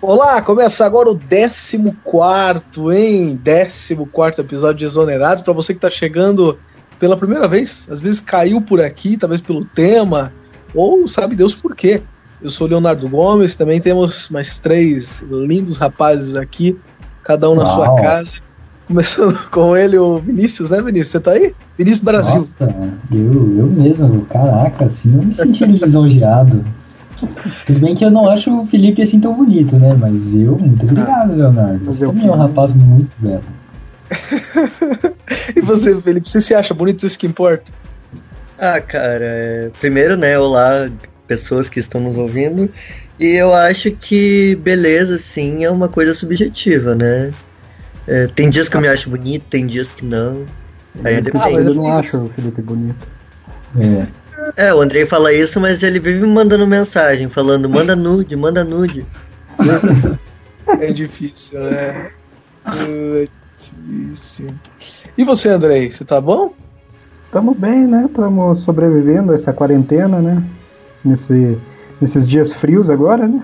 Olá, começa agora o 14, hein? 14 episódio de Exonerados. Para você que está chegando pela primeira vez, às vezes caiu por aqui, talvez pelo tema, ou sabe Deus por quê. Eu sou o Leonardo Gomes, também temos mais três lindos rapazes aqui, cada um na Uau. sua casa. Começando com ele, o Vinícius, né, Vinícius? Você tá aí? Vinícius Brasil. Nossa, eu, eu mesmo, caraca, assim, eu me senti lisonjeado. Tudo bem que eu não acho o Felipe assim tão bonito, né? Mas eu, muito obrigado, Leonardo. Você também é um rapaz muito belo. e você, Felipe, você se acha bonito? Isso que importa? Ah, cara, é... primeiro, né, olá, pessoas que estão nos ouvindo. E eu acho que beleza, sim, é uma coisa subjetiva, né? É, tem dias que eu me acho bonito, tem dias que não. Aí é depende. Ah, mas eu não acho o Felipe bonito. É. É, o Andrei fala isso, mas ele vive me mandando mensagem, falando, manda nude, manda nude. É difícil, né? É difícil. E você, Andrei, você tá bom? Tamo bem, né? Estamos sobrevivendo a essa quarentena, né? Nesse, nesses dias frios agora, né?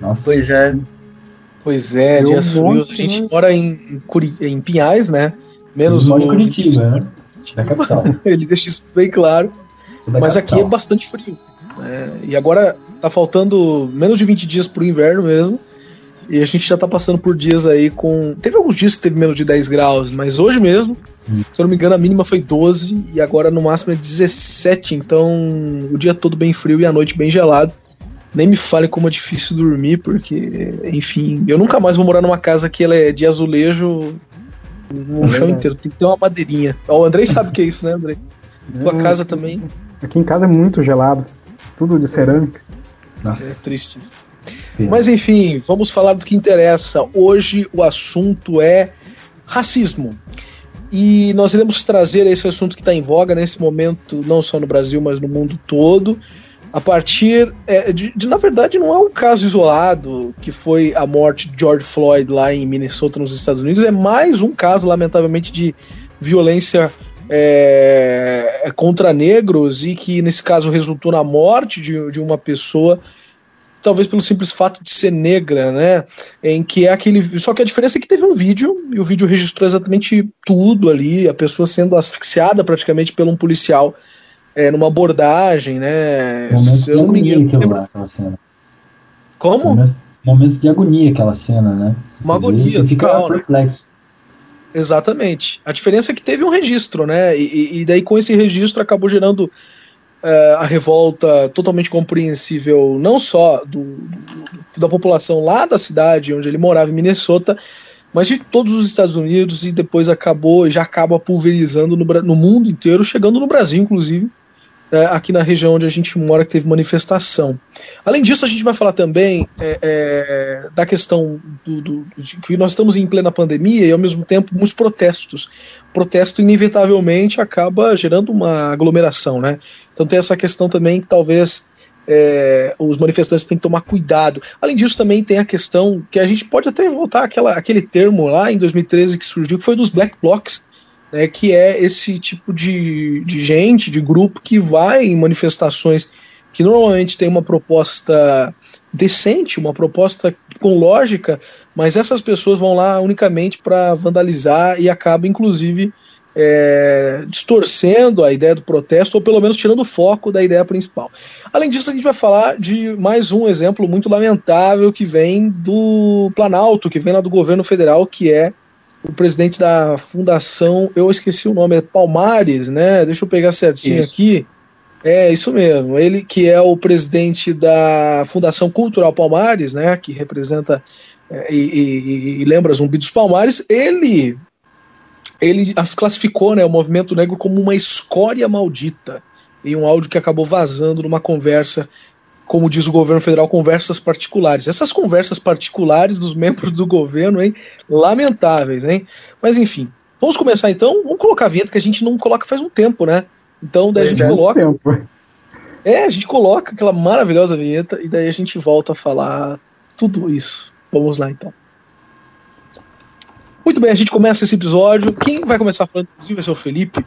Nossa. Pois é. Pois é, Eu dias frios. A gente né? mora em, em Pinhais, né? Menos um. em Curitiba, né? Da capital. Ele deixa isso bem claro. Mas aqui é bastante frio. Né? E agora tá faltando menos de 20 dias pro inverno mesmo. E a gente já tá passando por dias aí com. Teve alguns dias que teve menos de 10 graus, mas hoje mesmo, hum. se eu não me engano, a mínima foi 12 e agora no máximo é 17. Então o dia todo bem frio e a noite bem gelado. Nem me fale como é difícil dormir, porque, enfim, eu nunca mais vou morar numa casa que ela é de azulejo no é chão inteiro. Tem que ter uma madeirinha. O Andrei sabe o que é isso, né, Andrei? Tua casa também. Aqui em casa é muito gelado. Tudo de cerâmica. Nossa. É triste isso. Mas enfim, vamos falar do que interessa. Hoje o assunto é racismo. E nós iremos trazer esse assunto que está em voga nesse momento, não só no Brasil, mas no mundo todo, a partir é, de, de, na verdade, não é um caso isolado que foi a morte de George Floyd lá em Minnesota, nos Estados Unidos, é mais um caso, lamentavelmente, de violência é, é, contra negros e que nesse caso resultou na morte de, de uma pessoa talvez pelo simples fato de ser negra, né? Em que é aquele. Só que a diferença é que teve um vídeo, e o vídeo registrou exatamente tudo ali, a pessoa sendo asfixiada praticamente por um policial é, numa abordagem, né? Momentos de agonia aquilo lá, aquela cena. Como? Momentos, momentos, de agonia aquela cena, né? Você uma agonia. Você fica né? perplexo. Exatamente. A diferença é que teve um registro, né? E, e daí com esse registro acabou gerando uh, a revolta totalmente compreensível, não só do, do, da população lá da cidade onde ele morava, em Minnesota, mas de todos os Estados Unidos e depois acabou, já acaba pulverizando no, no mundo inteiro, chegando no Brasil, inclusive é, aqui na região onde a gente mora que teve manifestação. Além disso, a gente vai falar também é, é, da questão do, do, de que nós estamos em plena pandemia e ao mesmo tempo muitos protestos. Protesto inevitavelmente acaba gerando uma aglomeração, né? Então tem essa questão também que talvez é, os manifestantes têm que tomar cuidado. Além disso, também tem a questão que a gente pode até voltar àquela, àquele termo lá em 2013 que surgiu, que foi dos black blocs, né, que é esse tipo de, de gente, de grupo que vai em manifestações que normalmente tem uma proposta decente, uma proposta com lógica, mas essas pessoas vão lá unicamente para vandalizar e acaba, inclusive, é, distorcendo a ideia do protesto, ou pelo menos tirando o foco da ideia principal. Além disso, a gente vai falar de mais um exemplo muito lamentável que vem do Planalto, que vem lá do governo federal, que é o presidente da fundação, eu esqueci o nome, é Palmares, né? Deixa eu pegar certinho isso. aqui. É, isso mesmo. Ele que é o presidente da Fundação Cultural Palmares, né? Que representa é, e, e, e, lembra Zumbi dos Palmares. Ele, ele classificou né, o movimento negro como uma escória maldita em um áudio que acabou vazando numa conversa como diz o governo federal, conversas particulares. Essas conversas particulares dos membros do governo, hein? Lamentáveis, hein? Mas enfim, vamos começar então. Vamos colocar a vinheta que a gente não coloca faz um tempo, né? Então daí a gente coloca. Tempo. É, a gente coloca aquela maravilhosa vinheta e daí a gente volta a falar tudo isso. Vamos lá então. Muito bem, a gente começa esse episódio. Quem vai começar falando, inclusive, vai ser o Felipe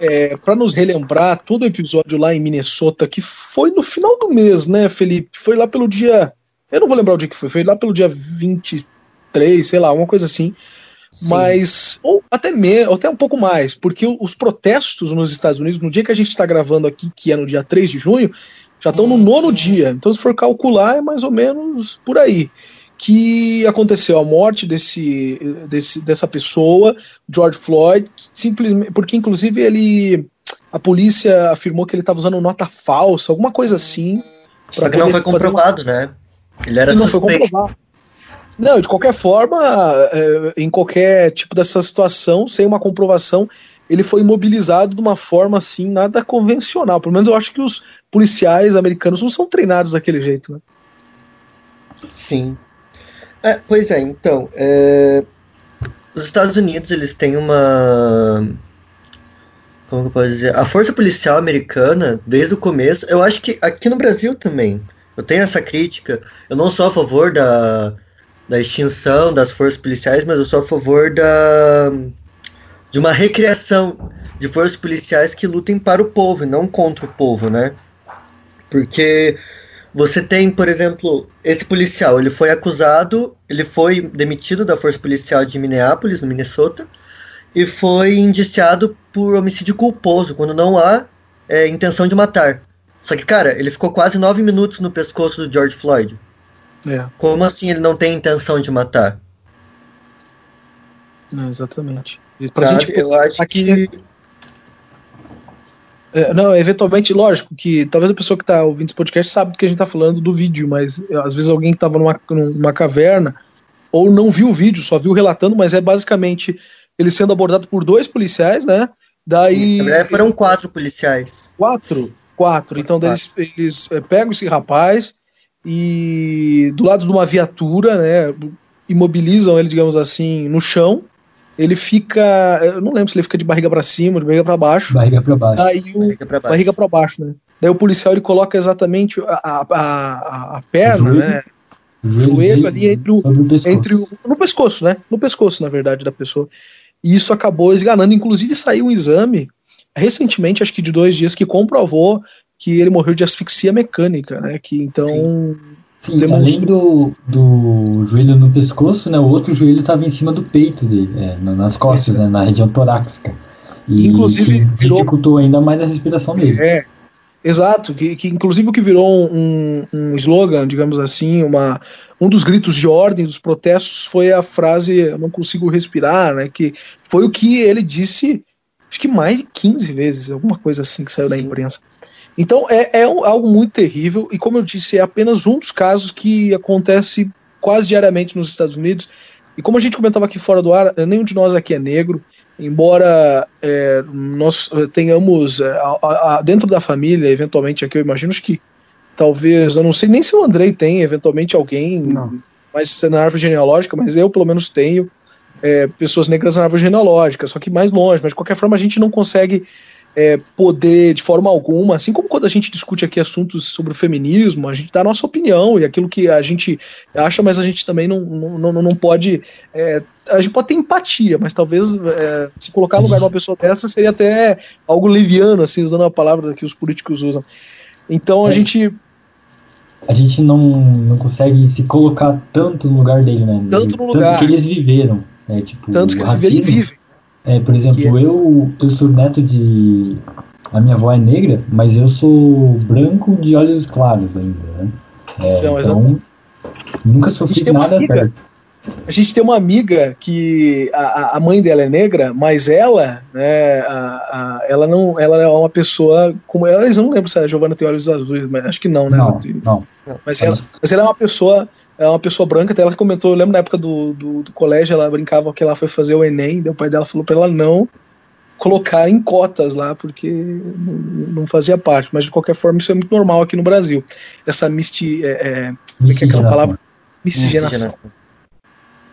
é, para nos relembrar todo o episódio lá em Minnesota, que foi no final do mês, né, Felipe? Foi lá pelo dia Eu não vou lembrar o dia que foi, foi lá pelo dia 23, sei lá, uma coisa assim. Sim. Mas, ou até, me, ou até um pouco mais, porque os protestos nos Estados Unidos, no dia que a gente está gravando aqui, que é no dia 3 de junho, já estão no nono dia. Então, se for calcular, é mais ou menos por aí. Que aconteceu a morte desse, desse dessa pessoa, George Floyd, simplesmente porque inclusive ele a polícia afirmou que ele estava usando nota falsa, alguma coisa assim. Só que não foi comprovado, uma... né? Ele era não suspeito. foi comprovado. Não, de qualquer forma, é, em qualquer tipo dessa situação, sem uma comprovação, ele foi imobilizado de uma forma assim, nada convencional. Pelo menos eu acho que os policiais americanos não são treinados daquele jeito, né? Sim. É, pois é, então, é, os Estados Unidos eles têm uma como eu posso dizer, a força policial americana, desde o começo, eu acho que aqui no Brasil também, eu tenho essa crítica, eu não sou a favor da, da extinção das forças policiais, mas eu sou a favor da, de uma recriação de forças policiais que lutem para o povo e não contra o povo, né? Porque você tem, por exemplo, esse policial, ele foi acusado, ele foi demitido da força policial de Minneapolis, no Minnesota, e foi indiciado por homicídio culposo, quando não há é, intenção de matar. Só que, cara, ele ficou quase nove minutos no pescoço do George Floyd. É. Como assim ele não tem intenção de matar? Não, exatamente. pra gente, eu acho aqui, que... É, não, eventualmente, lógico que talvez a pessoa que está ouvindo esse podcast sabe que a gente está falando do vídeo, mas às vezes alguém estava numa, numa caverna ou não viu o vídeo, só viu relatando, mas é basicamente ele sendo abordado por dois policiais, né? Daí. Na verdade, foram quatro policiais. Quatro? Quatro. Então, quatro. eles, eles é, pegam esse rapaz e do lado de uma viatura, né? Imobilizam ele, digamos assim, no chão. Ele fica. Eu não lembro se ele fica de barriga para cima, de barriga para baixo. Barriga para baixo. Daí o, barriga para baixo. Barriga baixo, né? Daí o policial ele coloca exatamente a, a, a, a perna, né? O joelho ali entre o, entre o. No pescoço, né? No pescoço, na verdade, da pessoa. E isso acabou esganando. Inclusive, saiu um exame recentemente, acho que de dois dias, que comprovou que ele morreu de asfixia mecânica, né? Que então. Sim. Sim, além do, do joelho no pescoço, né, o outro joelho estava em cima do peito dele, é, nas costas, né, na região torácica. E Inclusive, dificultou virou... ainda mais a respiração dele. É, Exato, que, que inclusive o que virou um, um slogan, digamos assim, uma, um dos gritos de ordem dos protestos foi a frase eu não consigo respirar, né? Que foi o que ele disse, acho que mais de 15 vezes, alguma coisa assim que saiu Sim. da imprensa. Então é, é algo muito terrível, e como eu disse, é apenas um dos casos que acontece quase diariamente nos Estados Unidos. E como a gente comentava aqui fora do ar, nenhum de nós aqui é negro, embora é, nós tenhamos é, a, a, dentro da família, eventualmente aqui eu imagino que talvez, eu não sei nem se o Andrei tem, eventualmente alguém não. mais na árvore genealógica, mas eu pelo menos tenho é, pessoas negras na árvore genealógica, só que mais longe, mas de qualquer forma a gente não consegue é, poder, de forma alguma, assim como quando a gente discute aqui assuntos sobre o feminismo, a gente dá a nossa opinião e aquilo que a gente acha, mas a gente também não, não, não, não pode. É, a gente pode ter empatia, mas talvez é, se colocar no lugar de uma pessoa dessa seria até algo leviano, assim, usando a palavra que os políticos usam. Então a gente. A gente não, não consegue se colocar tanto no lugar dele, né? Tanto no lugar. Tanto que eles viveram. É, tipo, tanto que eles vivem. É, por exemplo, é... eu, eu sou neto de. A minha avó é negra, mas eu sou branco de olhos claros ainda, né? É, Não, então, nunca sofri nada perto. A gente tem uma amiga que a, a mãe dela é negra, mas ela, né, a, a, ela não, ela é uma pessoa como ela, eu não lembro se a Giovana tem olhos azuis, mas acho que não, né? Não, não. Mas, ela, mas ela é uma pessoa é uma pessoa branca, até ela comentou, eu lembro na época do, do, do, colégio, ela brincava que ela foi fazer o Enem, daí o pai dela falou para ela não colocar em cotas lá, porque não, não, fazia parte, mas de qualquer forma isso é muito normal aqui no Brasil, essa misti, é, é, como é que é aquela palavra? Miscigenação.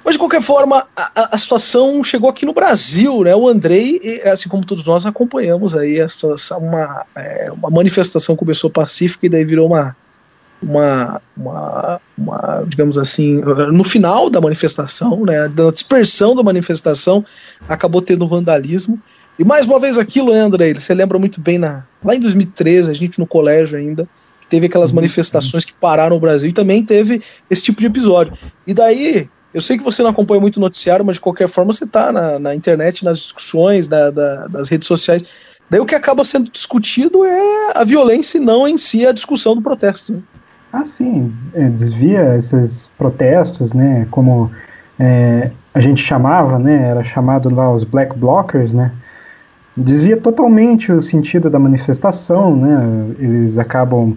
Mas de qualquer forma, a, a, situação chegou aqui no Brasil, né? O Andrei, assim como todos nós, acompanhamos aí essa, uma, é, uma manifestação começou pacífica e daí virou uma, uma, uma, uma, digamos assim, no final da manifestação, né, da dispersão da manifestação, acabou tendo vandalismo. E mais uma vez aquilo, né, André? Você lembra muito bem, na, lá em 2013, a gente no colégio ainda, teve aquelas uhum. manifestações que pararam o Brasil e também teve esse tipo de episódio. E daí, eu sei que você não acompanha muito o noticiário, mas de qualquer forma você está na, na, internet, nas discussões, da, da, das redes sociais. Daí o que acaba sendo discutido é a violência e não em si a discussão do protesto. Né? Ah, sim. É, desvia esses protestos, né? Como é, a gente chamava, né? Era chamado lá os black blockers, né? Desvia totalmente o sentido da manifestação, né? Eles acabam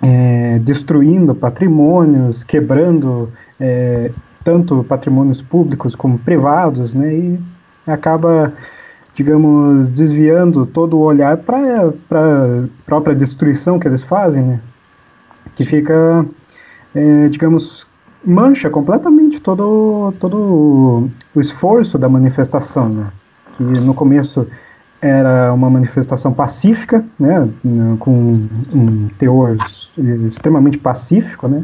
é, destruindo patrimônios, quebrando é, tanto patrimônios públicos como privados, né? E acaba, digamos, desviando todo o olhar para a própria destruição que eles fazem, né? Que fica, é, digamos, mancha completamente todo, todo o esforço da manifestação, né? Que no começo era uma manifestação pacífica, né, com um teor extremamente pacífico, né,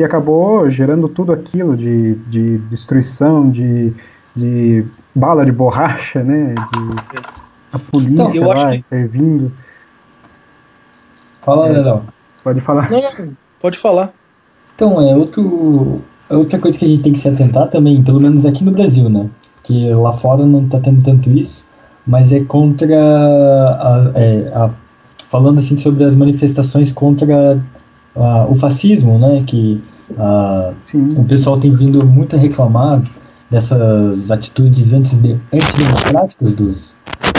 e acabou gerando tudo aquilo de, de destruição, de, de bala de borracha, né, de a polícia então, lá intervindo. Fala, é, Pode falar. Não, pode falar. Então, é outro, é outra coisa que a gente tem que se atentar também, pelo menos aqui no Brasil, né, que lá fora não está tendo tanto isso, mas é contra a, é, a, falando assim sobre as manifestações contra a, o fascismo, né? Que o pessoal tem vindo muito a reclamar dessas atitudes antidemocráticas dos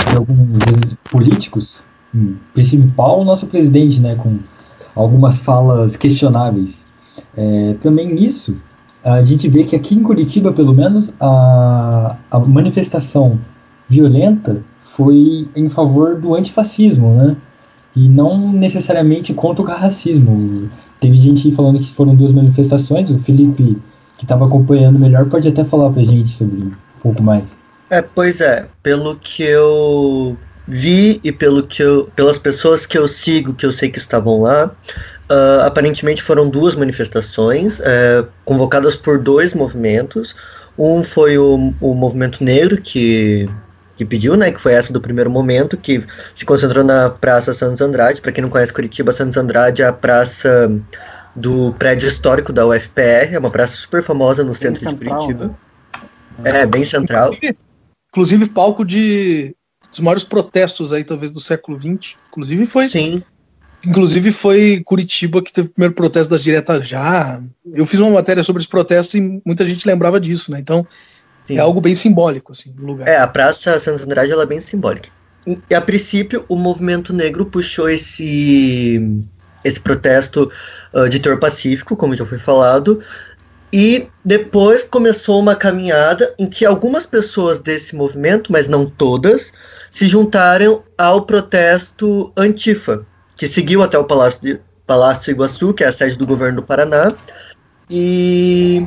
de alguns políticos, hum, principal o nosso presidente, né? Com algumas falas questionáveis. É, também nisso, a gente vê que aqui em Curitiba, pelo menos, a, a manifestação violenta foi em favor do antifascismo, né? E não necessariamente contra o racismo. Teve gente falando que foram duas manifestações. O Felipe, que estava acompanhando melhor, pode até falar pra gente sobre um pouco mais. É, pois é. Pelo que eu vi e pelo que eu, pelas pessoas que eu sigo, que eu sei que estavam lá, uh, aparentemente foram duas manifestações uh, convocadas por dois movimentos. Um foi o, o movimento negro, que que pediu, né, que foi essa do primeiro momento, que se concentrou na Praça Santos Andrade. Para quem não conhece Curitiba, Santos Andrade é a praça do prédio histórico da UFPR, é uma praça super famosa no bem centro central, de Curitiba. Né? É, bem central. Inclusive, inclusive, palco de dos maiores protestos aí, talvez, do século XX. Inclusive foi. Sim. Inclusive foi Curitiba que teve o primeiro protesto das diretas já. Eu fiz uma matéria sobre os protestos e muita gente lembrava disso, né? Então Sim. É algo bem simbólico, assim, no lugar. É, a Praça Santos Andrade ela é bem simbólica. E a princípio, o movimento negro puxou esse, esse protesto uh, de teor pacífico, como já foi falado, e depois começou uma caminhada em que algumas pessoas desse movimento, mas não todas, se juntaram ao protesto Antifa, que seguiu até o Palácio, de, Palácio Iguaçu, que é a sede do governo do Paraná, e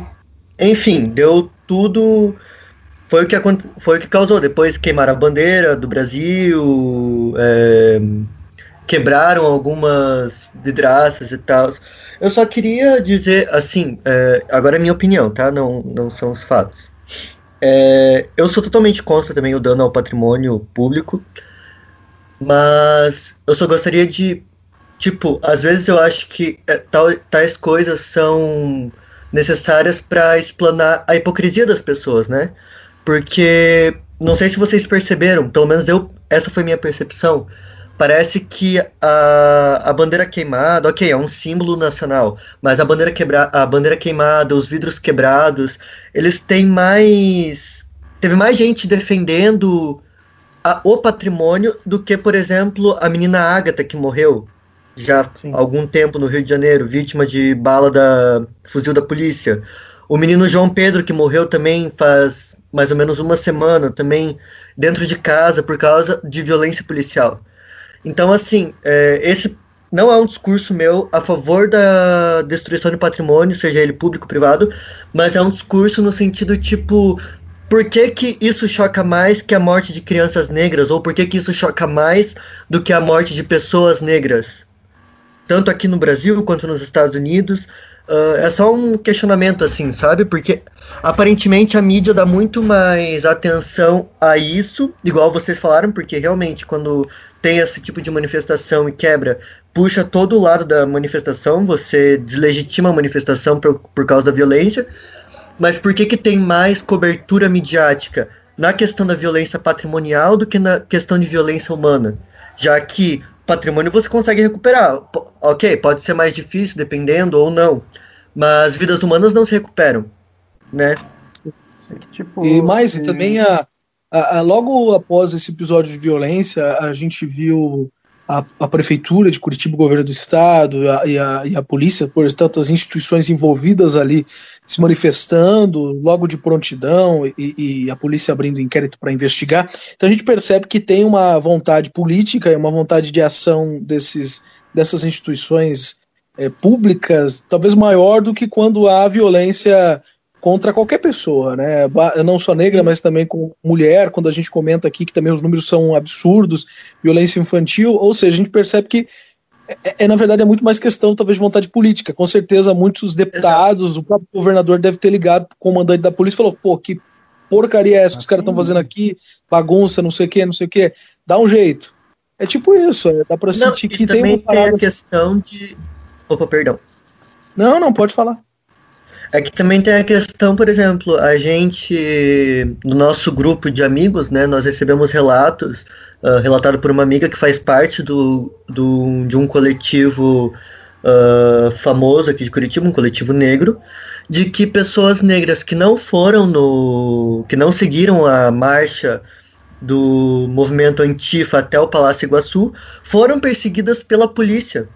enfim, deu tudo. Foi o que, foi o que causou. Depois queimaram a bandeira do Brasil, é, quebraram algumas vidraças e tal. Eu só queria dizer, assim, é, agora é minha opinião, tá? Não, não são os fatos. É, eu sou totalmente contra também o dano ao patrimônio público, mas eu só gostaria de, tipo, às vezes eu acho que é, tal, tais coisas são necessárias para explanar a hipocrisia das pessoas, né? Porque não sei se vocês perceberam, pelo menos eu, essa foi minha percepção. Parece que a, a bandeira queimada, ok, é um símbolo nacional, mas a bandeira, quebra, a bandeira queimada, os vidros quebrados, eles têm mais. Teve mais gente defendendo a, o patrimônio do que, por exemplo, a menina Ágata que morreu já Sim. há algum tempo no Rio de Janeiro, vítima de bala da fuzil da polícia. O menino João Pedro, que morreu também faz mais ou menos uma semana, também dentro de casa por causa de violência policial. Então, assim, é, esse não é um discurso meu a favor da destruição de patrimônio, seja ele público ou privado, mas é um discurso no sentido tipo. Por que, que isso choca mais que a morte de crianças negras? Ou por que, que isso choca mais do que a morte de pessoas negras? tanto aqui no Brasil quanto nos Estados Unidos. Uh, é só um questionamento, assim, sabe? Porque aparentemente a mídia dá muito mais atenção a isso, igual vocês falaram, porque realmente quando tem esse tipo de manifestação e quebra, puxa todo o lado da manifestação, você deslegitima a manifestação por, por causa da violência. Mas por que, que tem mais cobertura midiática na questão da violência patrimonial do que na questão de violência humana? Já que patrimônio você consegue recuperar. P ok, pode ser mais difícil, dependendo ou não. Mas vidas humanas não se recuperam, né? Tipo, e mais, e também a, a, a, logo após esse episódio de violência, a gente viu a, a prefeitura de Curitiba, o governo do estado e a, e a, e a polícia, por tantas instituições envolvidas ali se manifestando, logo de prontidão e, e a polícia abrindo inquérito para investigar. Então a gente percebe que tem uma vontade política e uma vontade de ação desses, dessas instituições é, públicas, talvez maior do que quando há violência contra qualquer pessoa, né? Não só negra, mas também com mulher, quando a gente comenta aqui que também os números são absurdos, violência infantil, ou seja, a gente percebe que é, é, na verdade é muito mais questão talvez de vontade política. Com certeza muitos deputados, o próprio governador deve ter ligado pro comandante da polícia e falou: "Pô, que porcaria é essa que os caras estão fazendo aqui? Bagunça, não sei o que, não sei o que. Dá um jeito". É tipo isso, é, dá para sentir que tem uma tem a questão de Opa, perdão. Não, não pode falar. É que também tem a questão, por exemplo, a gente, no nosso grupo de amigos, né, nós recebemos relatos, uh, relatado por uma amiga que faz parte do, do de um coletivo uh, famoso aqui de Curitiba, um coletivo negro, de que pessoas negras que não foram no. que não seguiram a marcha do movimento Antifa até o Palácio Iguaçu foram perseguidas pela polícia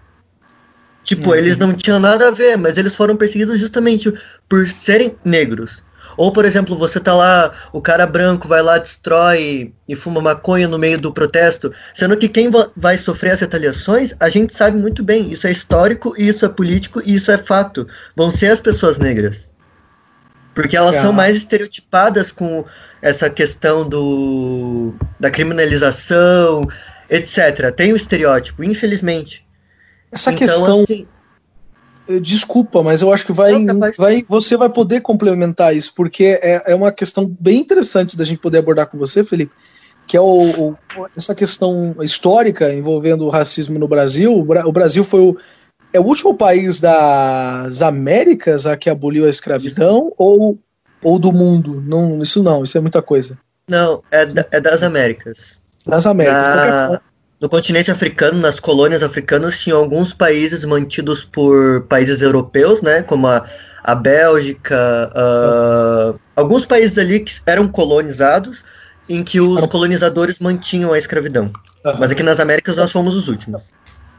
Tipo, uhum. eles não tinham nada a ver, mas eles foram perseguidos justamente por serem negros. Ou, por exemplo, você tá lá, o cara branco vai lá, destrói e fuma maconha no meio do protesto, sendo que quem vai sofrer as retaliações, a gente sabe muito bem, isso é histórico, isso é político e isso é fato. Vão ser as pessoas negras. Porque elas ah. são mais estereotipadas com essa questão do da criminalização, etc. Tem o estereótipo, infelizmente. Essa então, questão. Assim, eh, Desculpa, mas eu acho que vai, vai, você vai poder complementar isso, porque é, é uma questão bem interessante da gente poder abordar com você, Felipe, que é o, o, essa questão histórica envolvendo o racismo no Brasil. O Brasil foi o, é o último país das Américas a que aboliu a escravidão ou, ou do mundo? Não, isso não, isso é muita coisa. Não, é, da, é das Américas. Das Américas. Na, no continente africano, nas colônias africanas, tinham alguns países mantidos por países europeus, né, como a, a Bélgica, uh, alguns países ali que eram colonizados, em que os colonizadores mantinham a escravidão. Uhum. Mas aqui nas Américas nós fomos os últimos.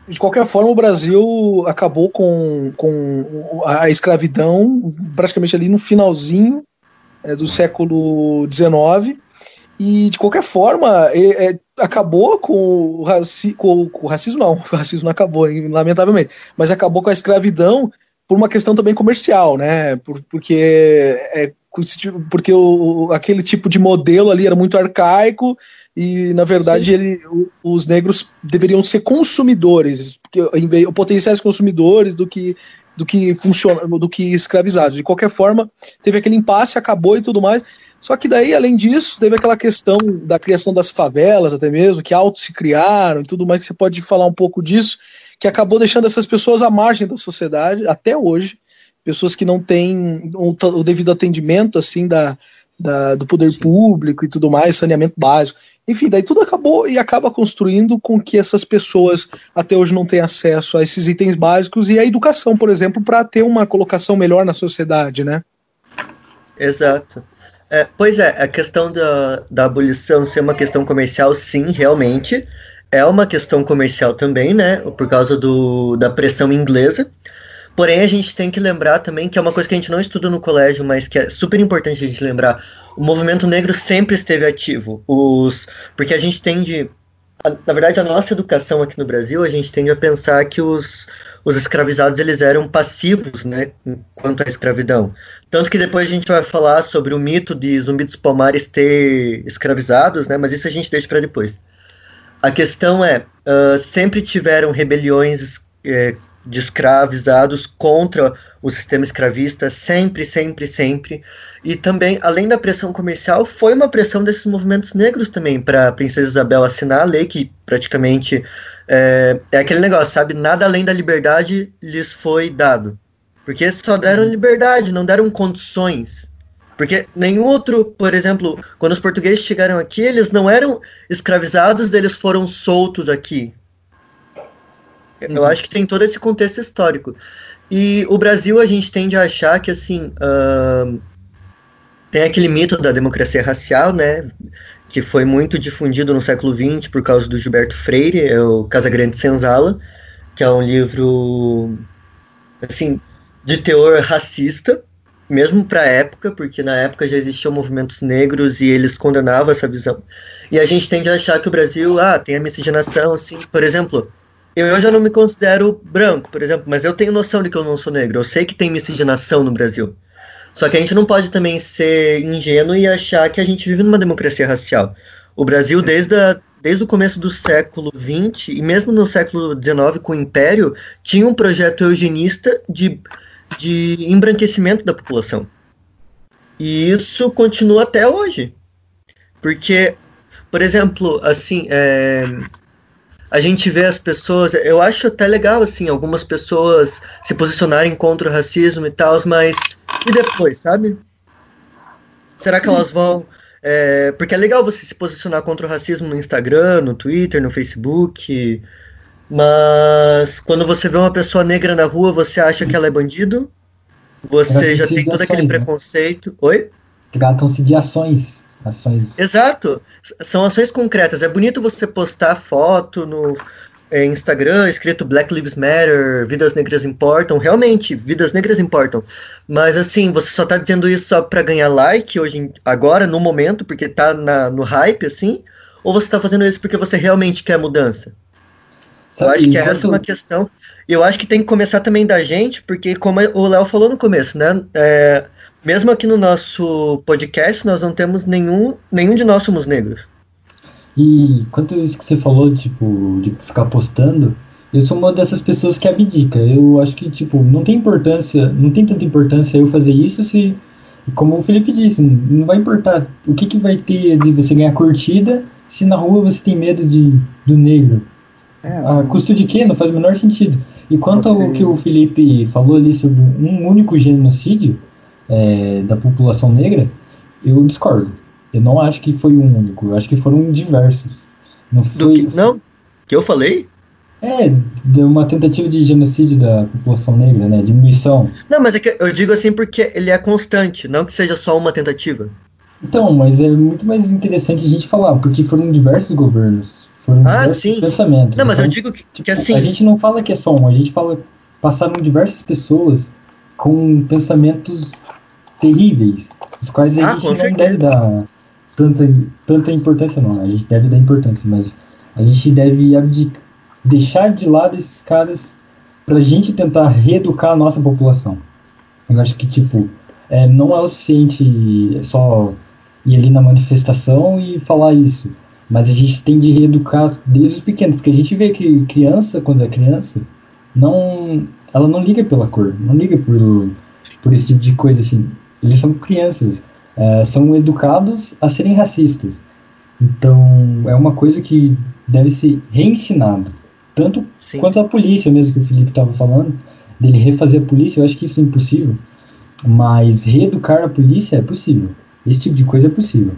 De qualquer forma, o Brasil acabou com, com a escravidão praticamente ali no finalzinho é, do século XIX e de qualquer forma, é, é, acabou com o, raci com, com o, racismo, não, o racismo não acabou, lamentavelmente, mas acabou com a escravidão por uma questão também comercial, né? Por, porque é, porque o, aquele tipo de modelo ali era muito arcaico e na verdade ele, os negros deveriam ser consumidores, porque potenciais consumidores do que do que funciona, do que escravizados. De qualquer forma, teve aquele impasse, acabou e tudo mais. Só que daí, além disso, teve aquela questão da criação das favelas, até mesmo, que auto se criaram e tudo mais, você pode falar um pouco disso, que acabou deixando essas pessoas à margem da sociedade, até hoje, pessoas que não têm o, o devido atendimento, assim, da, da, do poder público e tudo mais, saneamento básico. Enfim, daí tudo acabou e acaba construindo com que essas pessoas até hoje não tenham acesso a esses itens básicos e a educação, por exemplo, para ter uma colocação melhor na sociedade, né? Exato. É, pois é, a questão da, da abolição ser uma questão comercial, sim, realmente. É uma questão comercial também, né? Por causa do, da pressão inglesa. Porém, a gente tem que lembrar também que é uma coisa que a gente não estuda no colégio, mas que é super importante a gente lembrar. O movimento negro sempre esteve ativo. Os, porque a gente tende. A, na verdade, a nossa educação aqui no Brasil, a gente tende a pensar que os, os escravizados eles eram passivos, né, quanto à escravidão. Tanto que depois a gente vai falar sobre o mito de Zumbi dos Palmares ter escravizados, né, mas isso a gente deixa para depois. A questão é, uh, sempre tiveram rebeliões é, de escravizados contra o sistema escravista, sempre, sempre, sempre. E também, além da pressão comercial, foi uma pressão desses movimentos negros também para a Princesa Isabel assinar a lei que praticamente é, é, aquele negócio, sabe? Nada além da liberdade lhes foi dado. Porque só deram liberdade, não deram condições. Porque nenhum outro, por exemplo, quando os portugueses chegaram aqui, eles não eram escravizados, eles foram soltos aqui. Eu acho que tem todo esse contexto histórico. E o Brasil, a gente tende a achar que, assim, uh, tem aquele mito da democracia racial, né? Que foi muito difundido no século XX por causa do Gilberto Freire, é o Casagrande Senzala, que é um livro, assim, de teor racista, mesmo para a época, porque na época já existiam movimentos negros e eles condenavam essa visão. E a gente tende a achar que o Brasil, ah, tem a miscigenação, assim, por exemplo, eu já não me considero branco, por exemplo, mas eu tenho noção de que eu não sou negro. Eu sei que tem miscigenação no Brasil. Só que a gente não pode também ser ingênuo e achar que a gente vive numa democracia racial. O Brasil, desde, a, desde o começo do século XX, e mesmo no século XIX com o Império, tinha um projeto eugenista de, de embranquecimento da população. E isso continua até hoje. Porque, por exemplo, assim, é, a gente vê as pessoas, eu acho até legal assim, algumas pessoas se posicionarem contra o racismo e tal, mas e depois, sabe? Será que elas vão é, porque é legal você se posicionar contra o racismo no Instagram, no Twitter, no Facebook, mas quando você vê uma pessoa negra na rua, você acha que ela é bandido? Você já tem todo aquele né? preconceito. Oi? Tratam-se de ações Ações. Exato. São ações concretas. É bonito você postar foto no é, Instagram escrito Black Lives Matter, vidas negras importam. Realmente, vidas negras importam. Mas assim, você só tá dizendo isso só para ganhar like hoje, agora, no momento, porque tá na, no hype, assim? Ou você tá fazendo isso porque você realmente quer mudança? Sabe, eu acho que essa é uma questão. Eu acho que tem que começar também da gente, porque como o Léo falou no começo, né? É, mesmo aqui no nosso podcast, nós não temos nenhum, nenhum de nós somos negros. E quanto a isso que você falou, tipo, de ficar postando, eu sou uma dessas pessoas que abdica. Eu acho que, tipo, não tem importância, não tem tanta importância eu fazer isso se, como o Felipe disse, não vai importar o que, que vai ter de você ganhar curtida se na rua você tem medo de, do negro. É, a custo de quê? Não faz o menor sentido. E quanto você... ao que o Felipe falou ali sobre um único genocídio, é, da população negra, eu discordo. Eu não acho que foi um único, eu acho que foram diversos. Não, foi, que, não? Que eu falei? É, de uma tentativa de genocídio da população negra, né? Diminuição. Não, mas é que eu digo assim porque ele é constante, não que seja só uma tentativa. Então, mas é muito mais interessante a gente falar, porque foram diversos governos, foram ah, diversos sim. pensamentos. Não, mas então, eu digo que, tipo, que assim. A gente não fala que é só um, a gente fala passaram diversas pessoas com pensamentos terríveis, os quais a ah, gente não certeza. deve dar tanta, tanta importância, não. A gente deve dar importância, mas a gente deve abdicar, deixar de lado esses caras para a gente tentar reeducar a nossa população. Eu acho que, tipo, é, não é o suficiente só ir ali na manifestação e falar isso. Mas a gente tem de reeducar desde os pequenos, porque a gente vê que criança, quando é criança, não, ela não liga pela cor, não liga por, por esse tipo de coisa assim eles são crianças, é, são educados a serem racistas. Então, é uma coisa que deve ser reensinado. Tanto Sim. quanto a polícia mesmo, que o Felipe estava falando, dele refazer a polícia, eu acho que isso é impossível. Mas reeducar a polícia é possível. Esse tipo de coisa é possível.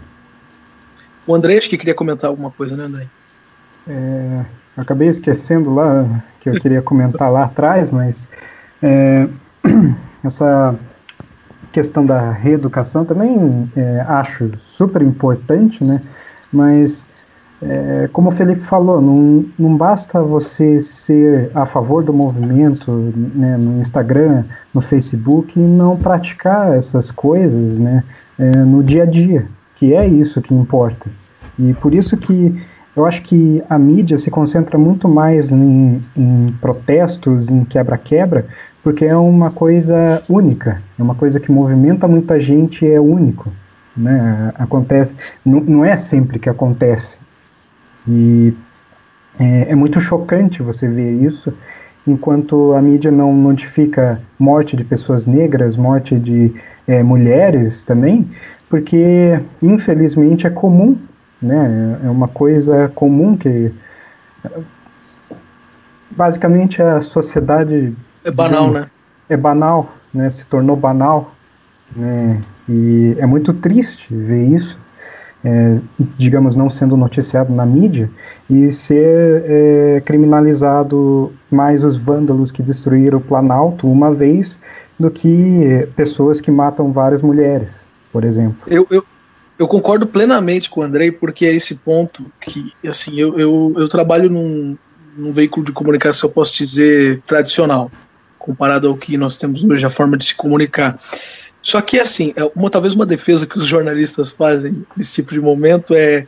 O André acho que queria comentar alguma coisa, né, André? É, acabei esquecendo lá que eu queria comentar lá atrás, mas é, essa questão da reeducação também é, acho super importante, né? Mas, é, como o Felipe falou, não, não basta você ser a favor do movimento né, no Instagram, no Facebook e não praticar essas coisas né, é, no dia a dia, que é isso que importa. E por isso que eu acho que a mídia se concentra muito mais em, em protestos, em quebra-quebra, porque é uma coisa única, é uma coisa que movimenta muita gente, é único, né? Acontece, não, não é sempre que acontece e é, é, muito chocante você ver isso enquanto a mídia não notifica morte de pessoas negras, morte de é, mulheres também, porque infelizmente é comum, né? É uma coisa comum que basicamente a sociedade é banal, né? É banal, né? Se tornou banal, né? E é muito triste ver isso, é, digamos, não sendo noticiado na mídia e ser é, criminalizado mais os vândalos que destruíram o Planalto uma vez do que pessoas que matam várias mulheres, por exemplo. Eu, eu, eu concordo plenamente com o Andrei, porque é esse ponto que, assim, eu, eu, eu trabalho num, num veículo de comunicação, eu posso dizer, tradicional, comparado ao que nós temos hoje, a forma de se comunicar. Só que, assim, é uma, talvez uma defesa que os jornalistas fazem nesse tipo de momento é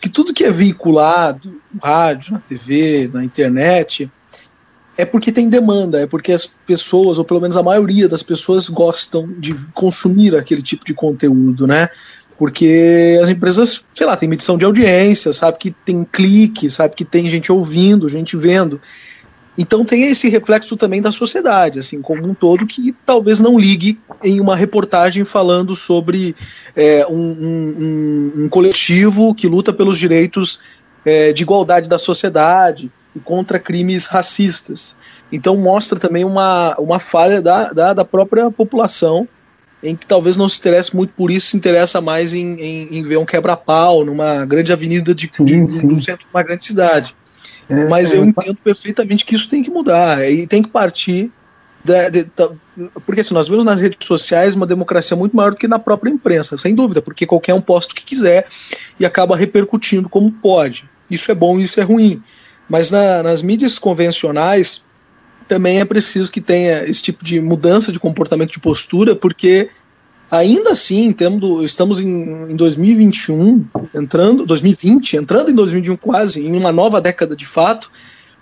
que tudo que é veiculado, no rádio, na TV, na internet, é porque tem demanda, é porque as pessoas, ou pelo menos a maioria das pessoas, gostam de consumir aquele tipo de conteúdo, né? Porque as empresas, sei lá, tem medição de audiência, sabe que tem clique, sabe que tem gente ouvindo, gente vendo. Então tem esse reflexo também da sociedade, assim, como um todo, que talvez não ligue em uma reportagem falando sobre é, um, um, um, coletivo que luta pelos direitos é, de igualdade da sociedade e contra crimes racistas. Então mostra também uma, uma falha da, da, da própria população, em que talvez não se interesse muito por isso, se interessa mais em, em, em ver um quebra-pau numa grande avenida de, de, sim, do centro de uma grande cidade. É, Mas eu é, entendo perfeitamente que isso tem que mudar e tem que partir. Da, de, da, porque assim, nós vemos nas redes sociais uma democracia muito maior do que na própria imprensa, sem dúvida, porque qualquer um posta o que quiser e acaba repercutindo como pode. Isso é bom e isso é ruim. Mas na, nas mídias convencionais também é preciso que tenha esse tipo de mudança de comportamento de postura, porque ainda assim temos, estamos em, em 2021, entrando 2020, entrando em 2021 quase, em uma nova década de fato,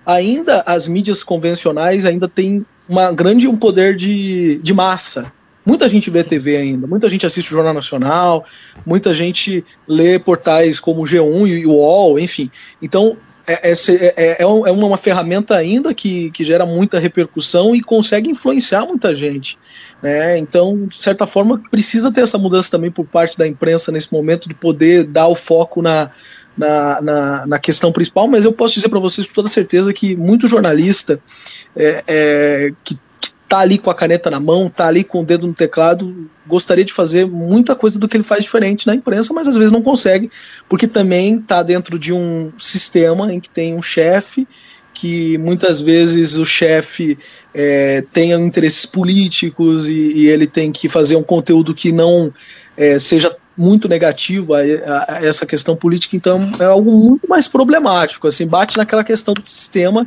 ainda as mídias convencionais ainda têm uma grande um poder de, de massa. Muita gente vê TV ainda, muita gente assiste o Jornal Nacional, muita gente lê portais como o G1 e o UOL, enfim. Então, é, é, é, é, uma ferramenta ainda que, que gera muita repercussão e consegue influenciar muita gente. Né? Então, de certa forma, precisa ter essa mudança também por parte da imprensa nesse momento de poder dar o foco na, na, na, na questão principal, mas eu posso dizer para vocês com toda certeza que muito jornalista é, é, que tá ali com a caneta na mão, tá ali com o dedo no teclado, gostaria de fazer muita coisa do que ele faz diferente na imprensa, mas às vezes não consegue, porque também tá dentro de um sistema em que tem um chefe que muitas vezes o chefe é, tenha interesses políticos e, e, ele tem que fazer um conteúdo que não é, seja muito negativo a, a, a, essa questão política, então é algo muito mais problemático, assim, bate naquela questão do sistema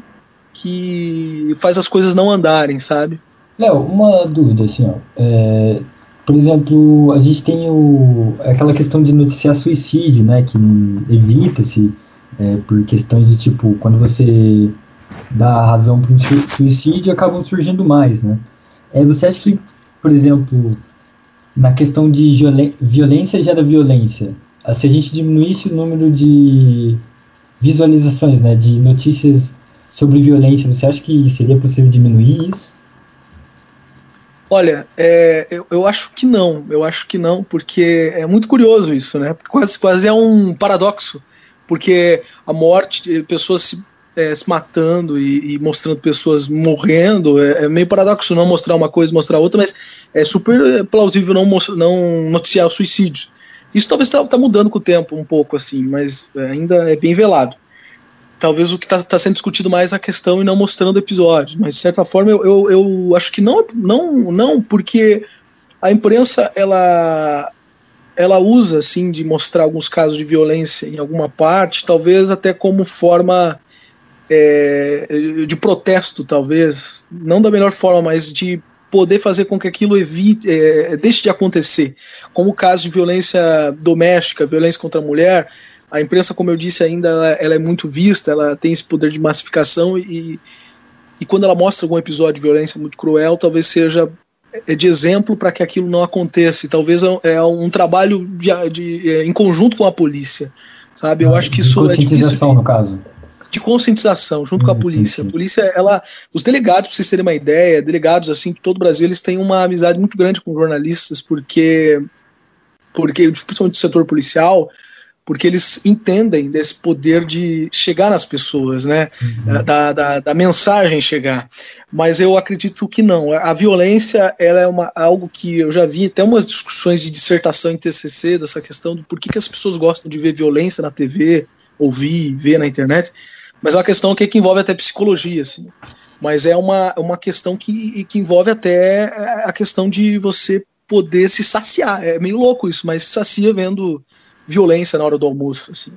que faz as coisas não andarem, sabe? Léo, uma dúvida, assim, ó. É, por exemplo, a gente tem o, aquela questão de noticiar suicídio, né? Que evita-se é, por questões de tipo, quando você dá razão para um suicídio, acabam surgindo mais, né? É, você acha que, por exemplo, na questão de violência gera violência, se a gente diminuísse o número de visualizações, né, de notícias sobre violência, você acha que seria possível diminuir isso? Olha, é, eu, eu, acho que não, eu acho que não, porque é muito curioso isso, né? Quase, quase é um paradoxo, porque a morte, pessoas se, é, se matando e, e, mostrando pessoas morrendo, é, é, meio paradoxo não mostrar uma coisa mostrar outra, mas é super plausível não, não noticiar suicídios. Isso talvez está tá mudando com o tempo um pouco, assim, mas ainda é bem velado talvez o que está tá sendo discutido mais é a questão e não mostrando episódios. Mas de certa forma eu, eu, eu, acho que não, não, não, porque a imprensa ela ela usa assim de mostrar alguns casos de violência em alguma parte, talvez até como forma é, de protesto, talvez. Não da melhor forma, mas de poder fazer com que aquilo evite, é, deixe de acontecer, como o caso de violência doméstica, violência contra a mulher a imprensa, como eu disse, ainda ela, ela, é muito vista, ela tem esse poder de massificação e, e quando ela mostra algum episódio de violência muito cruel, talvez seja de exemplo para que aquilo não aconteça. E talvez é, é um trabalho de, de, é, em conjunto com a polícia, sabe? Eu ah, acho que isso é difícil. no caso. de conscientização junto com a polícia. A polícia, ela, os delegados, para vocês terem uma ideia, delegados assim, de todo o Brasil, eles têm uma amizade muito grande com jornalistas, porque, porque principalmente do setor policial, porque eles entendem desse poder de chegar nas pessoas, né? Uhum. Da, da, da, mensagem chegar. Mas eu acredito que não. A violência ela é uma, algo que eu já vi até umas discussões de dissertação em TCC dessa questão do por que, que as pessoas gostam de ver violência na TV, ouvir, ver na internet. Mas é uma questão que, que envolve até psicologia, assim. Mas é uma, uma questão que, que envolve até a questão de você poder se saciar. É meio louco isso, mas se sacia vendo violência na hora do almoço. Assim.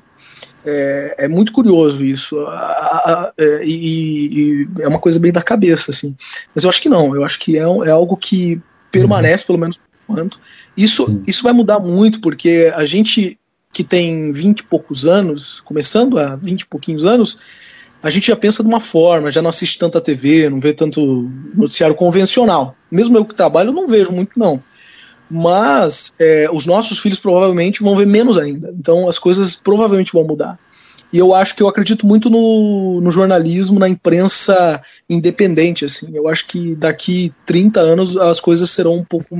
É, é muito curioso isso. A, a, a, e, e, é uma coisa bem da cabeça, assim. Mas eu acho que não, eu acho que é, é algo que permanece, uhum. pelo menos por enquanto. Isso, isso vai mudar muito, porque a gente que tem 20 e poucos anos, começando a 20 e pouquinhos anos, a gente já pensa de uma forma, já não assiste tanta TV, não vê tanto noticiário convencional. Mesmo eu que trabalho, eu não vejo muito, não mas é, os nossos filhos provavelmente vão ver menos ainda. Então as coisas provavelmente vão mudar. E eu acho que eu acredito muito no, no jornalismo, na imprensa independente. Assim. Eu acho que daqui 30 anos as coisas serão um pouco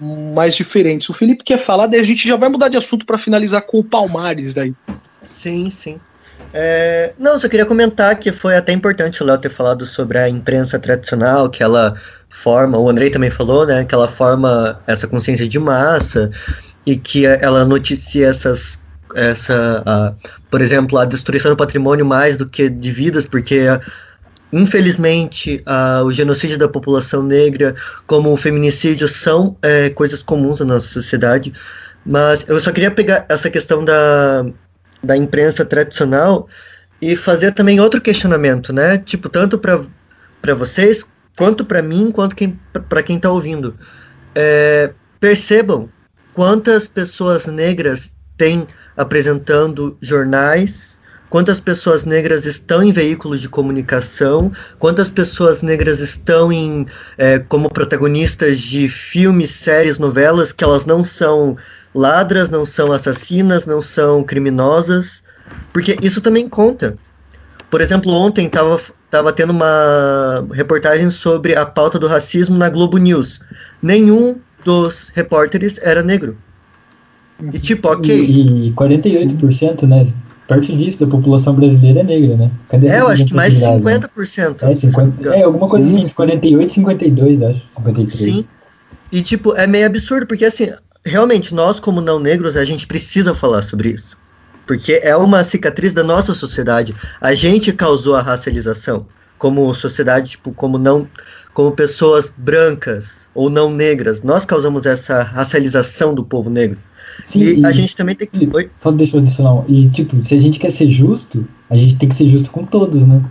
mais diferentes. O Felipe quer falar, daí a gente já vai mudar de assunto para finalizar com o Palmares daí. Sim, sim. É, não, só queria comentar que foi até importante o Léo ter falado sobre a imprensa tradicional, que ela forma, o Andrei também falou, né, que ela forma essa consciência de massa e que ela noticia essas essa, a, por exemplo, a destruição do patrimônio mais do que de vidas, porque infelizmente a, o genocídio da população negra, como o feminicídio, são é, coisas comuns na nossa sociedade. Mas eu só queria pegar essa questão da, da imprensa tradicional e fazer também outro questionamento, né? Tipo, tanto para vocês quanto para mim, quanto para quem está ouvindo. É, percebam quantas pessoas negras têm apresentando jornais, quantas pessoas negras estão em veículos de comunicação, quantas pessoas negras estão em, é, como protagonistas de filmes, séries, novelas, que elas não são ladras, não são assassinas, não são criminosas, porque isso também conta. Por exemplo, ontem estava estava tendo uma reportagem sobre a pauta do racismo na Globo News. Nenhum dos repórteres era negro. E tipo, ok. E, e 48%, Sim. né? Perto disso da população brasileira é negra, né? Cadê é, eu acho que mais de 50%. Né? É, 50, é, alguma coisa Sim. assim, 48, 52, acho. 53. Sim. E tipo, é meio absurdo, porque assim, realmente, nós como não negros, a gente precisa falar sobre isso porque é uma cicatriz da nossa sociedade. A gente causou a racialização como sociedade, tipo, como não, como pessoas brancas ou não negras. Nós causamos essa racialização do povo negro. Sim, e, e a gente também tem que. Oi? Só deixa eu adicionar. E tipo, se a gente quer ser justo, a gente tem que ser justo com todos, né?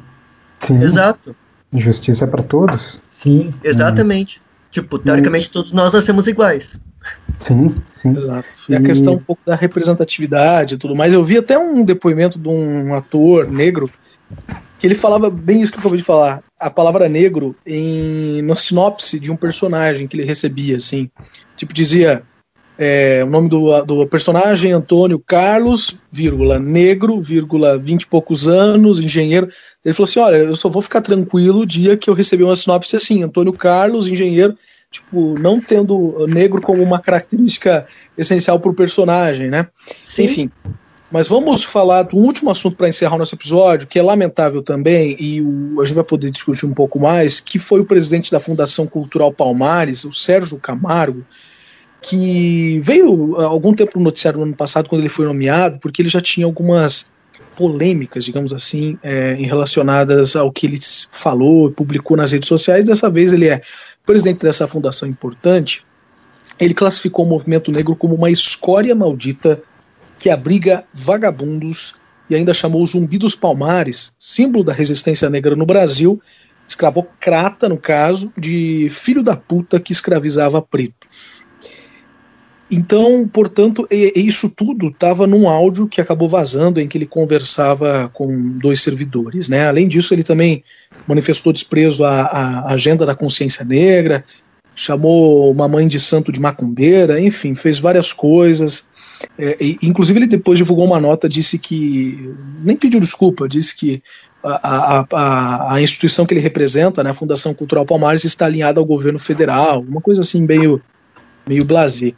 Sim. Exato. Justiça é para todos. Sim. Exatamente. Mas... Tipo, teoricamente mas... todos nós nascemos iguais. Sim, sim. Exato. E a questão um pouco da representatividade e tudo mais. Eu vi até um depoimento de um ator negro que ele falava bem isso que eu acabei de falar. A palavra negro em na sinopse de um personagem que ele recebia, assim. Tipo, dizia é, o nome do, do personagem Antônio Carlos, vírgula, negro, vírgula, vinte e poucos anos, engenheiro. Ele falou assim: olha, eu só vou ficar tranquilo o dia que eu receber uma sinopse assim, Antônio Carlos, engenheiro, tipo, não tendo negro como uma característica essencial para o personagem, né? Sim. Enfim. Mas vamos falar do último assunto para encerrar o nosso episódio, que é lamentável também, e o, a gente vai poder discutir um pouco mais, que foi o presidente da Fundação Cultural Palmares, o Sérgio Camargo, que veio algum tempo no noticiário no ano passado, quando ele foi nomeado, porque ele já tinha algumas polêmicas, digamos assim, é, relacionadas ao que ele falou e publicou nas redes sociais. Dessa vez ele é presidente dessa fundação importante, ele classificou o movimento negro como uma escória maldita que abriga vagabundos e ainda chamou o Zumbi dos Palmares, símbolo da resistência negra no Brasil, escravocrata, no caso, de filho da puta que escravizava pretos. Então, portanto, isso tudo estava num áudio que acabou vazando em que ele conversava com dois servidores. Né? Além disso, ele também manifestou desprezo à, à agenda da consciência negra, chamou uma mãe de santo de macumbeira, enfim, fez várias coisas. É, e, inclusive, ele depois divulgou uma nota, disse que. Nem pediu desculpa, disse que a, a, a, a instituição que ele representa, né, a Fundação Cultural Palmares, está alinhada ao governo federal, uma coisa assim meio, meio blasé.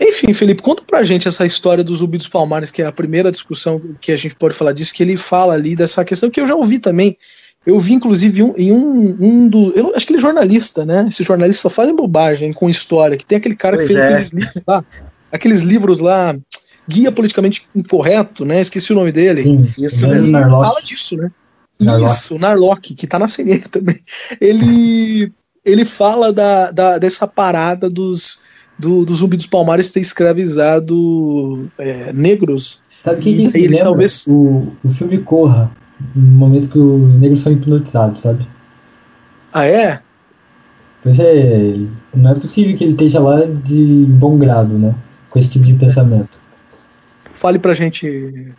Enfim, Felipe, conta pra gente essa história do Zumbi dos Palmares, que é a primeira discussão que a gente pode falar disso, que ele fala ali dessa questão que eu já ouvi também. Eu vi, inclusive, um, em um, um do. Eu acho que ele é jornalista, né? Esses jornalistas só fazem bobagem com história, que tem aquele cara pois que fez é. aqueles livros lá, aqueles livros lá, Guia Politicamente Incorreto, né? Esqueci o nome dele. Sim, isso mesmo. Fala disso, né? Narlock. Isso, Narlock, que tá na CNN também. Ele, ele fala da, da, dessa parada dos do, do Zumbi dos Palmares ter escravizado é, negros. Sabe o que, que isso lembra? Talvez... O, o filme Corra, no momento que os negros são hipnotizados, sabe? Ah, é? Pois é, não é possível que ele esteja lá de bom grado, né? Com esse tipo de pensamento. Fale pra gente.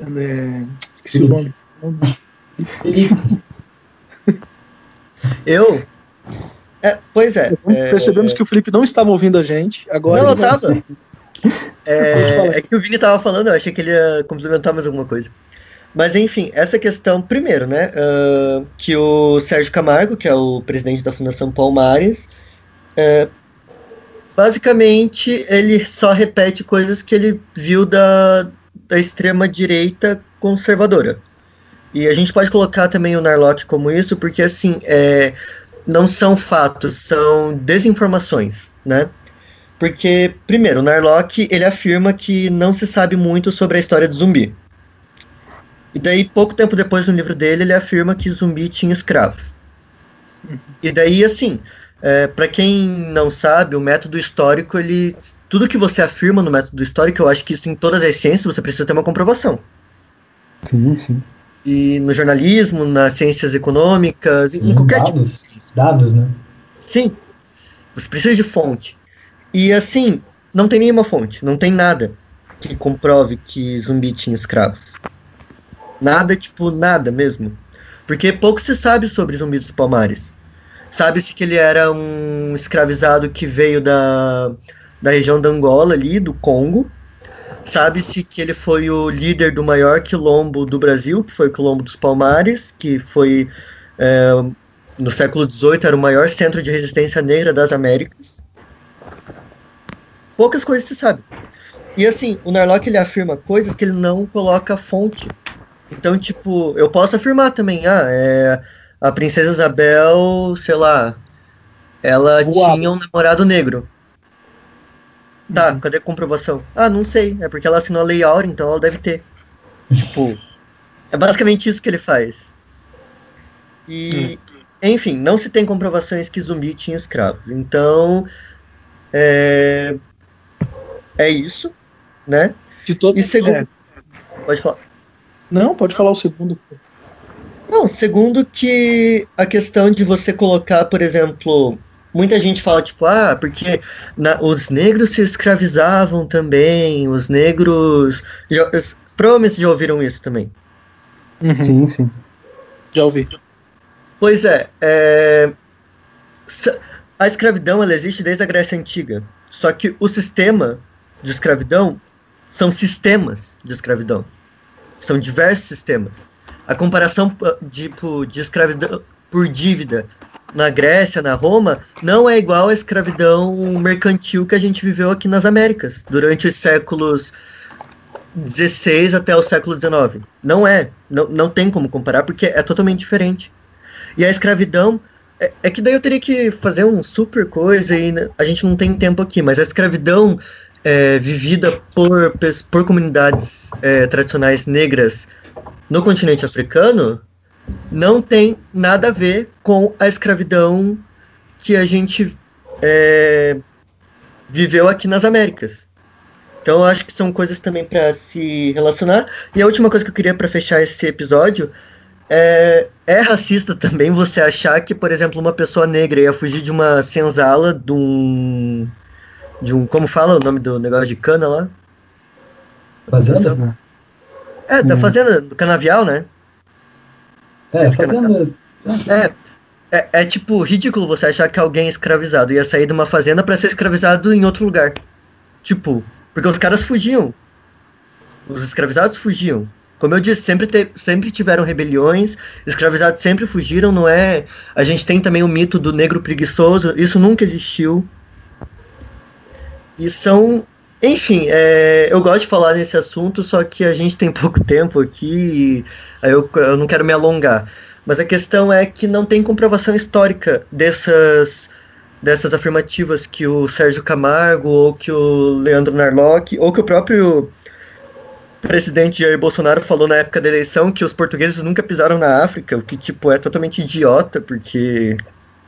É, esqueci Felipe. o nome. Felipe. Eu é, pois é. é percebemos é, que o Felipe não estava ouvindo a gente. Agora não, eu tava. É, é, que o Vini tava falando, eu achei que ele ia complementar mais alguma coisa. Mas enfim, essa questão, primeiro, né? Uh, que o Sérgio Camargo, que é o presidente da Fundação Palmares, uh, basicamente ele só repete coisas que ele viu da, da extrema direita conservadora. E a gente pode colocar também o Narlock como isso, porque assim, é, não são fatos, são desinformações, né? Porque, primeiro, o Narlock ele afirma que não se sabe muito sobre a história do zumbi. E daí, pouco tempo depois no livro dele, ele afirma que zumbi tinha escravos. E daí, assim, é, para quem não sabe, o método histórico, ele. Tudo que você afirma no método histórico, eu acho que isso em todas as ciências você precisa ter uma comprovação. Sim, sim. E no jornalismo, nas ciências econômicas, sim, em qualquer tipo dados. tipo dados, né? Sim. Você precisa de fonte. E assim, não tem nenhuma fonte, não tem nada que comprove que zumbi tinha escravos. Nada, tipo, nada mesmo. Porque pouco se sabe sobre zumbi dos palmares. Sabe-se que ele era um escravizado que veio da, da região da Angola ali, do Congo. Sabe-se que ele foi o líder do maior quilombo do Brasil, que foi o quilombo dos Palmares, que foi é, no século XVIII era o maior centro de resistência negra das Américas. Poucas coisas se sabe. E assim, o Narlock ele afirma coisas que ele não coloca fonte. Então, tipo, eu posso afirmar também, ah, é, a princesa Isabel, sei lá, ela tinha um namorado negro. Tá, uhum. cadê a comprovação? Ah, não sei, é porque ela assinou a Lei Áurea, então ela deve ter. tipo, é basicamente isso que ele faz. E, hum. Enfim, não se tem comprovações que zumbi tinha escravos. Então, é, é isso, né? De todo... E segundo... É. Pode falar. Não, pode falar o segundo. Não, segundo que a questão de você colocar, por exemplo, muita gente fala tipo, ah, porque na, os negros se escravizavam também, os negros. Já, provavelmente já ouviram isso também. Uhum. Sim, sim. Já ouvi. Pois é, é, a escravidão ela existe desde a Grécia Antiga. Só que o sistema de escravidão são sistemas de escravidão. São diversos sistemas. A comparação tipo, de escravidão por dívida na Grécia, na Roma, não é igual à escravidão mercantil que a gente viveu aqui nas Américas durante os séculos 16 até o século 19. Não é, não, não tem como comparar porque é totalmente diferente. E a escravidão. É, é, que daí eu teria que fazer um super coisa e a gente não tem tempo aqui, mas a escravidão é, vivida por, por comunidades é, tradicionais negras no continente africano não tem nada a ver com a escravidão que a gente é, viveu aqui nas Américas. Então eu acho que são coisas também para se relacionar. E a última coisa que eu queria para fechar esse episódio é, é racista também você achar que, por exemplo, uma pessoa negra ia fugir de uma senzala, de um. De um. Como fala o nome do negócio de cana lá? Fazenda? É, da hum. fazenda, do canavial, né? É, fazenda. É, é, é, tipo ridículo você achar que alguém escravizado ia sair de uma fazenda para ser escravizado em outro lugar. Tipo, Porque os caras fugiam. Os escravizados fugiam. Como eu disse, sempre, te, sempre tiveram rebeliões, escravizados sempre fugiram, não é? A gente tem também o mito do negro preguiçoso, isso nunca existiu. E são. Enfim, é, eu gosto de falar nesse assunto, só que a gente tem pouco tempo aqui e eu, eu não quero me alongar. Mas a questão é que não tem comprovação histórica dessas dessas afirmativas que o Sérgio Camargo ou que o Leandro Narlock ou que o próprio presidente Jair Bolsonaro falou na época da eleição que os portugueses nunca pisaram na África, o que, tipo, é totalmente idiota, porque...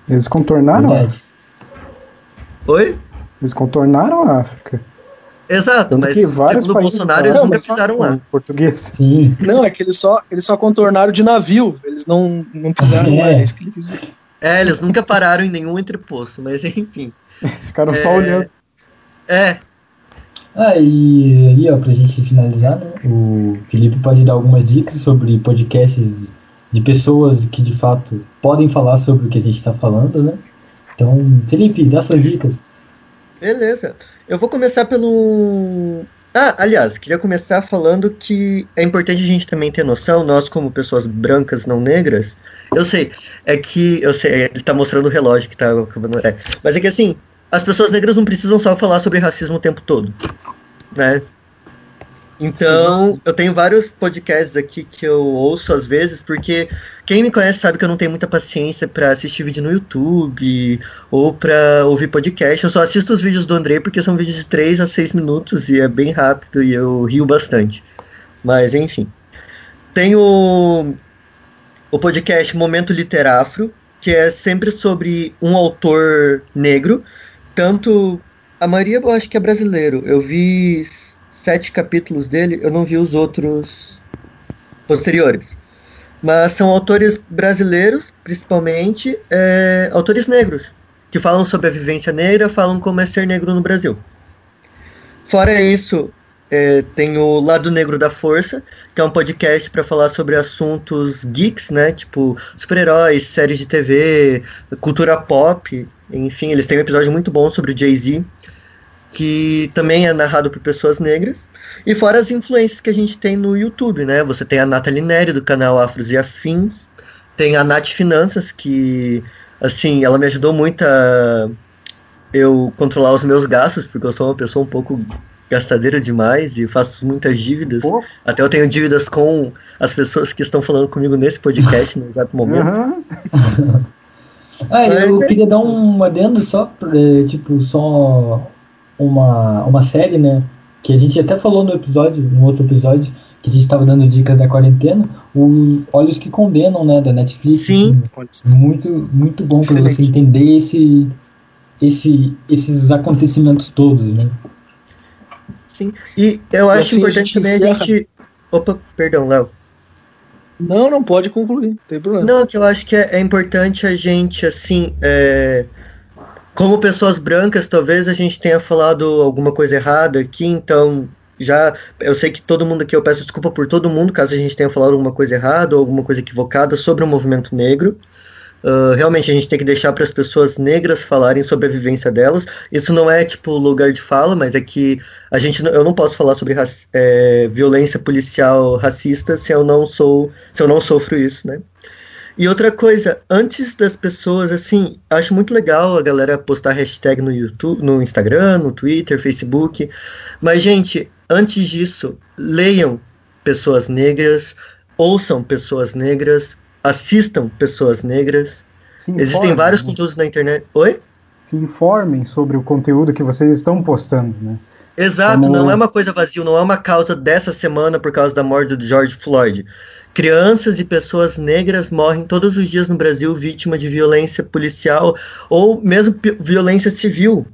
Eles contornaram a África. Oi? Eles contornaram a África. Exato, Tanto mas segundo o Bolsonaro eles nunca pisaram lá. Português. Sim. Não, é que eles só, eles só contornaram de navio, eles não, não pisaram é. lá, é isso que ele quis dizer. É, eles nunca pararam em nenhum entreposto, mas enfim. Ficaram é... só olhando. É, ah, e ali, ó, pra gente finalizar, né? O Felipe pode dar algumas dicas sobre podcasts de pessoas que de fato podem falar sobre o que a gente está falando, né? Então, Felipe, dá suas dicas. Beleza. Eu vou começar pelo. Ah, aliás, queria começar falando que é importante a gente também ter noção, nós como pessoas brancas não negras, eu sei, é que, eu sei, ele tá mostrando o relógio que tá acabando, é, mas é que assim, as pessoas negras não precisam só falar sobre racismo o tempo todo, né? Então, eu tenho vários podcasts aqui que eu ouço às vezes, porque quem me conhece sabe que eu não tenho muita paciência para assistir vídeo no YouTube ou para ouvir podcast. Eu só assisto os vídeos do André porque são vídeos de 3 a 6 minutos e é bem rápido e eu rio bastante. Mas, enfim. Tem o, o podcast Momento Literafro, que é sempre sobre um autor negro tanto. A maioria eu acho que é brasileiro. Eu vi sete capítulos dele, eu não vi os outros posteriores. Mas são autores brasileiros, principalmente, é, autores negros, que falam sobre a vivência negra, falam como é ser negro no Brasil. Fora isso, é, tem o Lado Negro da Força, que é um podcast para falar sobre assuntos geeks, né? Tipo super-heróis, séries de TV, cultura pop. Enfim, eles têm um episódio muito bom sobre o Jay-Z, que também é narrado por pessoas negras. E fora as influências que a gente tem no YouTube, né? Você tem a Nathalie Neri, do canal Afros e Afins. Tem a Nath Finanças, que, assim, ela me ajudou muito a eu controlar os meus gastos, porque eu sou uma pessoa um pouco gastadeira demais e faço muitas dívidas. Pô. Até eu tenho dívidas com as pessoas que estão falando comigo nesse podcast no exato momento. Uhum. ah, eu é... queria dar um adendo só, é, tipo, só uma, uma série, né? Que a gente até falou no episódio, no outro episódio, que a gente estava dando dicas da quarentena, o Olhos que Condenam, né, da Netflix. Sim. Assim, muito, muito bom para você entender esse, esse, esses acontecimentos todos, né? Sim. E eu acho assim, importante a também encerra... a gente. Opa, perdão, Léo. Não, não pode concluir, não tem problema. Não, que eu acho que é, é importante a gente, assim, é... como pessoas brancas, talvez a gente tenha falado alguma coisa errada aqui, então já eu sei que todo mundo aqui eu peço desculpa por todo mundo caso a gente tenha falado alguma coisa errada ou alguma coisa equivocada sobre o movimento negro. Uh, realmente a gente tem que deixar para as pessoas negras falarem sobre a vivência delas. Isso não é tipo lugar de fala, mas é que a gente eu não posso falar sobre é, violência policial racista se eu não sou se eu não sofro isso, né? E outra coisa, antes das pessoas, assim, acho muito legal a galera postar hashtag no YouTube, no Instagram, no Twitter, Facebook. Mas, gente, antes disso, leiam pessoas negras, ouçam pessoas negras, assistam pessoas negras. Existem vários né? conteúdos na internet. Oi? Se informem sobre o conteúdo que vocês estão postando, né? Exato, Como... não é uma coisa vazia, não é uma causa dessa semana por causa da morte do George Floyd. Crianças e pessoas negras morrem todos os dias no Brasil vítima de violência policial ou mesmo violência civil.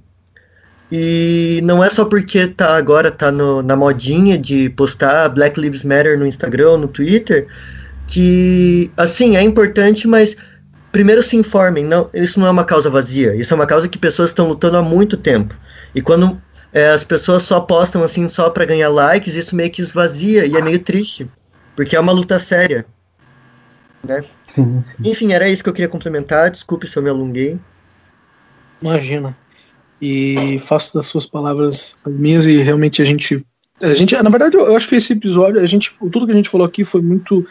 E não é só porque tá agora tá no, na modinha de postar Black Lives Matter no Instagram, no Twitter, que, assim, é importante, mas primeiro se informem. Não, isso não é uma causa vazia. Isso é uma causa que pessoas estão lutando há muito tempo. E quando é, as pessoas só postam assim só para ganhar likes, isso meio que esvazia e é meio triste, porque é uma luta séria, né? Sim, sim. Enfim, era isso que eu queria complementar. Desculpe se eu me alonguei. Imagina. e faço das suas palavras as minhas e realmente a gente a gente na verdade eu acho que esse episódio a gente tudo que a gente falou aqui foi muito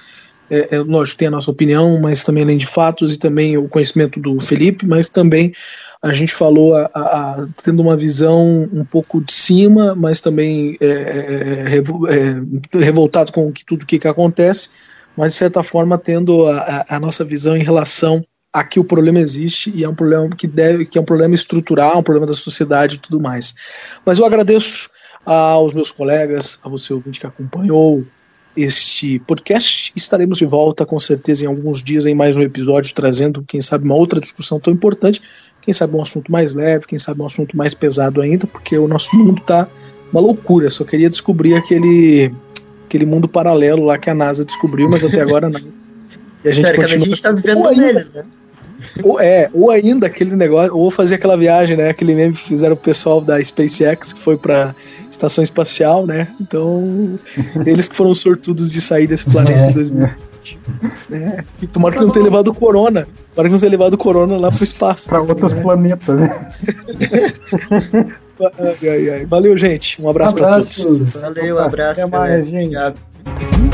é, é, lógico tem a nossa opinião mas também além de fatos e também o conhecimento do Felipe mas também a gente falou a, a, a, tendo uma visão um pouco de cima mas também é, é, é revoltado com que, tudo que, que acontece mas de certa forma tendo a, nossa visão em relação aqui o problema existe e é um problema que deve, que é um problema estrutural, um problema da sociedade e tudo mais. Mas eu agradeço aos meus colegas, a você ouvinte que acompanhou este podcast. Estaremos de volta com certeza em alguns dias em mais um episódio trazendo, quem sabe, uma outra discussão tão importante, quem sabe um assunto mais leve, quem sabe um assunto mais pesado ainda, porque o nosso mundo está uma loucura. Só queria descobrir aquele aquele mundo paralelo lá que a NASA descobriu, mas até agora não. E a gente continua... a gente tá vivendo nele, né? Ou, é, ou ainda aquele negócio, ou fazer aquela viagem, né? Aquele meme que fizeram o pessoal da SpaceX que foi pra estação espacial, né? Então, eles que foram sortudos de sair desse planeta é. em 2020. É. E tomara que não tenha levado o Corona. Tomara que não tenha levado o Corona lá pro espaço. Pra outros né? planetas, né? ai, ai, ai. Valeu, gente. Um abraço, um abraço. pra todos. Valeu, um abraço. Até mais, gente. Obrigado.